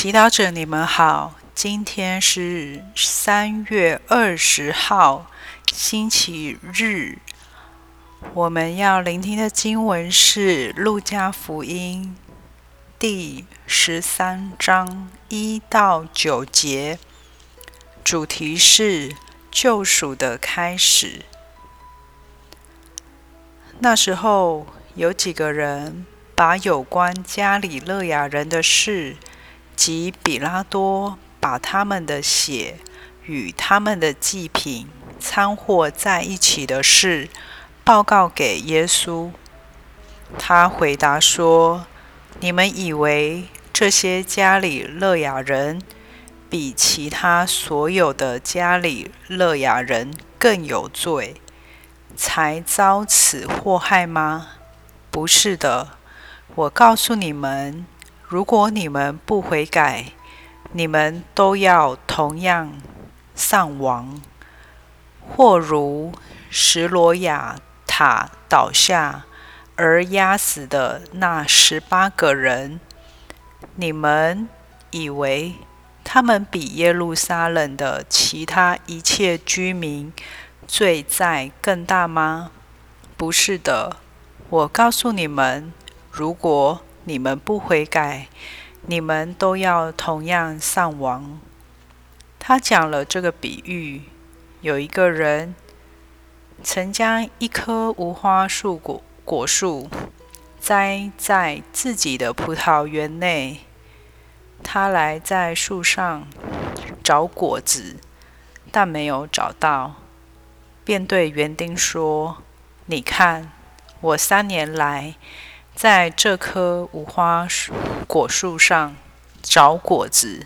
祈祷者，你们好。今天是三月二十号，星期日。我们要聆听的经文是《路加福音》第十三章一到九节，主题是救赎的开始。那时候，有几个人把有关加里勒亚人的事及彼拉多。把他们的血与他们的祭品掺和在一起的事报告给耶稣。他回答说：“你们以为这些加里勒亚人比其他所有的加里勒亚人更有罪，才遭此祸害吗？不是的，我告诉你们，如果你们不悔改，你们都要同样丧亡，或如石罗亚塔倒下而压死的那十八个人。你们以为他们比耶路撒冷的其他一切居民罪在更大吗？不是的，我告诉你们，如果你们不悔改，你们都要同样丧亡。他讲了这个比喻：有一个人曾将一棵无花树果果树栽在自己的葡萄园内。他来在树上找果子，但没有找到，便对园丁说：“你看，我三年来。”在这棵无花果树上找果子，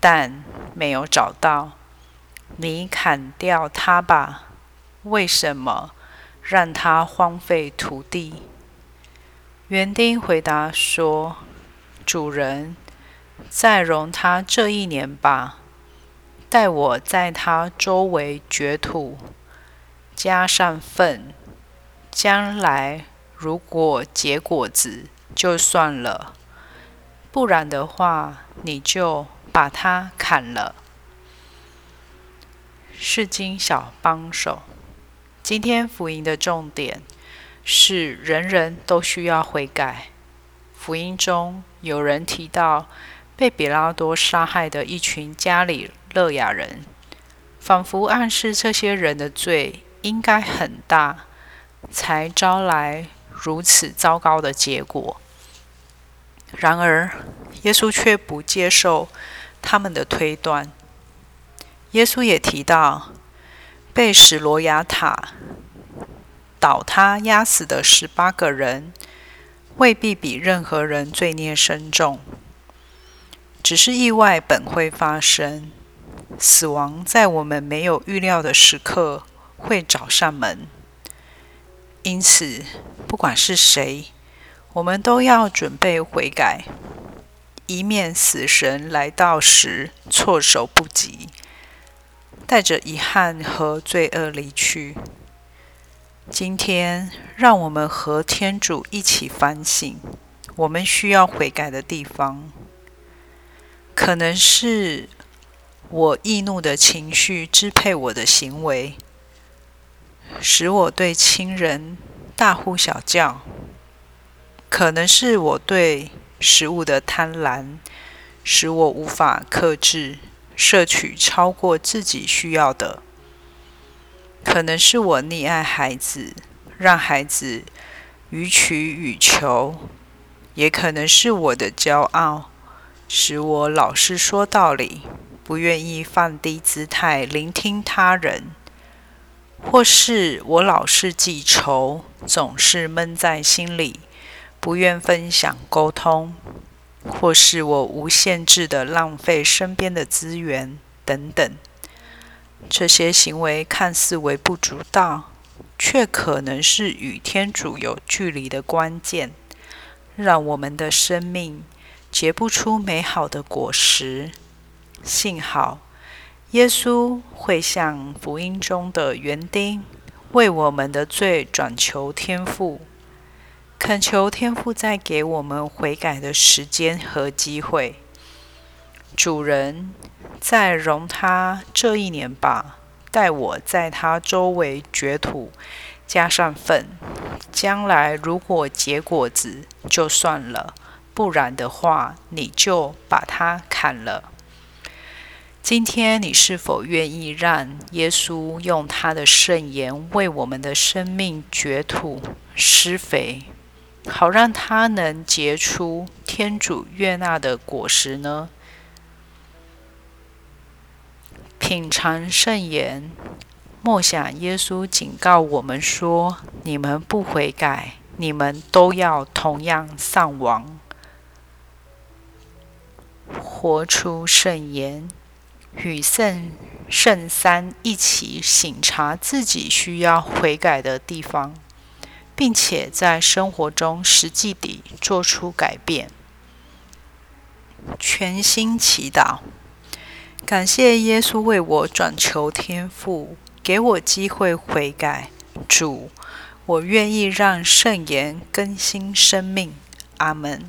但没有找到。你砍掉它吧！为什么让它荒废土地？园丁回答说：“主人，再容它这一年吧，待我在它周围掘土，加上粪，将来。”如果结果子就算了，不然的话，你就把它砍了。是经小帮手，今天福音的重点是人人都需要悔改。福音中有人提到被彼拉多杀害的一群加里勒亚人，仿佛暗示这些人的罪应该很大，才招来。如此糟糕的结果，然而耶稣却不接受他们的推断。耶稣也提到，被史罗亚塔倒塌压死的十八个人，未必比任何人罪孽深重。只是意外本会发生，死亡在我们没有预料的时刻会找上门。因此，不管是谁，我们都要准备悔改，以免死神来到时措手不及，带着遗憾和罪恶离去。今天，让我们和天主一起反省，我们需要悔改的地方，可能是我易怒的情绪支配我的行为。使我对亲人大呼小叫，可能是我对食物的贪婪，使我无法克制，摄取超过自己需要的；可能是我溺爱孩子，让孩子予取予求；也可能是我的骄傲，使我老是说道理，不愿意放低姿态聆听他人。或是我老是记仇，总是闷在心里，不愿分享沟通；或是我无限制地浪费身边的资源，等等。这些行为看似微不足道，却可能是与天主有距离的关键，让我们的生命结不出美好的果实。幸好。耶稣会像福音中的园丁，为我们的罪转求天父，恳求天父再给我们悔改的时间和机会。主人，再容他这一年吧，待我在他周围掘土，加上粪，将来如果结果子就算了，不然的话，你就把它砍了。今天你是否愿意让耶稣用他的圣言为我们的生命掘土施肥，好让他能结出天主悦纳的果实呢？品尝圣言，默想耶稣警告我们说：“你们不悔改，你们都要同样丧亡。”活出圣言。与圣圣三一起省察自己需要悔改的地方，并且在生活中实际地做出改变。全心祈祷，感谢耶稣为我转求天父，给我机会悔改。主，我愿意让圣言更新生命。阿门。